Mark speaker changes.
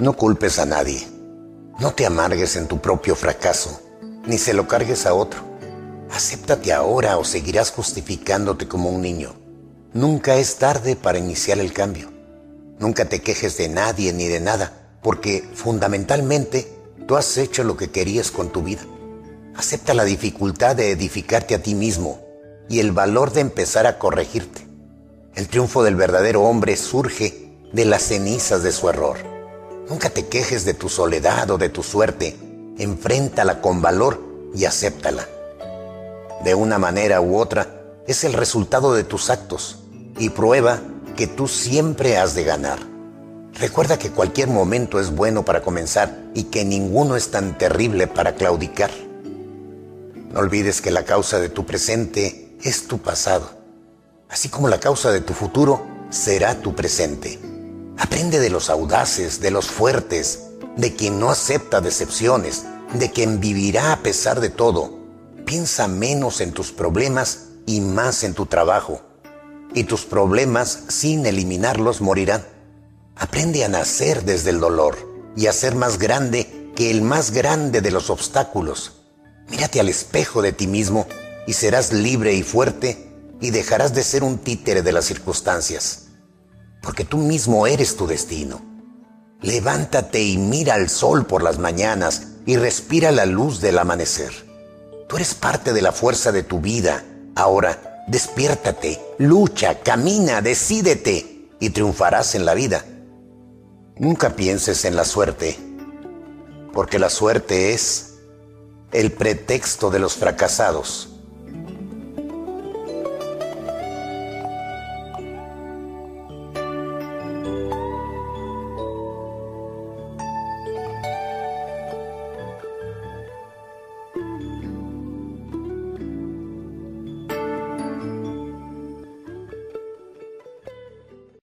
Speaker 1: No culpes a nadie. No te amargues en tu propio fracaso, ni se lo cargues a otro. Acéptate ahora o seguirás justificándote como un niño. Nunca es tarde para iniciar el cambio. Nunca te quejes de nadie ni de nada, porque fundamentalmente tú has hecho lo que querías con tu vida. Acepta la dificultad de edificarte a ti mismo y el valor de empezar a corregirte. El triunfo del verdadero hombre surge de las cenizas de su error. Nunca te quejes de tu soledad o de tu suerte. Enfréntala con valor y acéptala. De una manera u otra, es el resultado de tus actos y prueba que tú siempre has de ganar. Recuerda que cualquier momento es bueno para comenzar y que ninguno es tan terrible para claudicar. No olvides que la causa de tu presente es tu pasado, así como la causa de tu futuro será tu presente. Aprende de los audaces, de los fuertes, de quien no acepta decepciones, de quien vivirá a pesar de todo. Piensa menos en tus problemas y más en tu trabajo. Y tus problemas, sin eliminarlos, morirán. Aprende a nacer desde el dolor y a ser más grande que el más grande de los obstáculos Mírate al espejo de ti mismo y serás libre y fuerte y dejarás de ser un títere de las circunstancias, porque tú mismo eres tu destino. Levántate y mira al sol por las mañanas y respira la luz del amanecer. Tú eres parte de la fuerza de tu vida. Ahora, despiértate, lucha, camina, decídete y triunfarás en la vida. Nunca pienses en la suerte, porque la suerte es el pretexto de los fracasados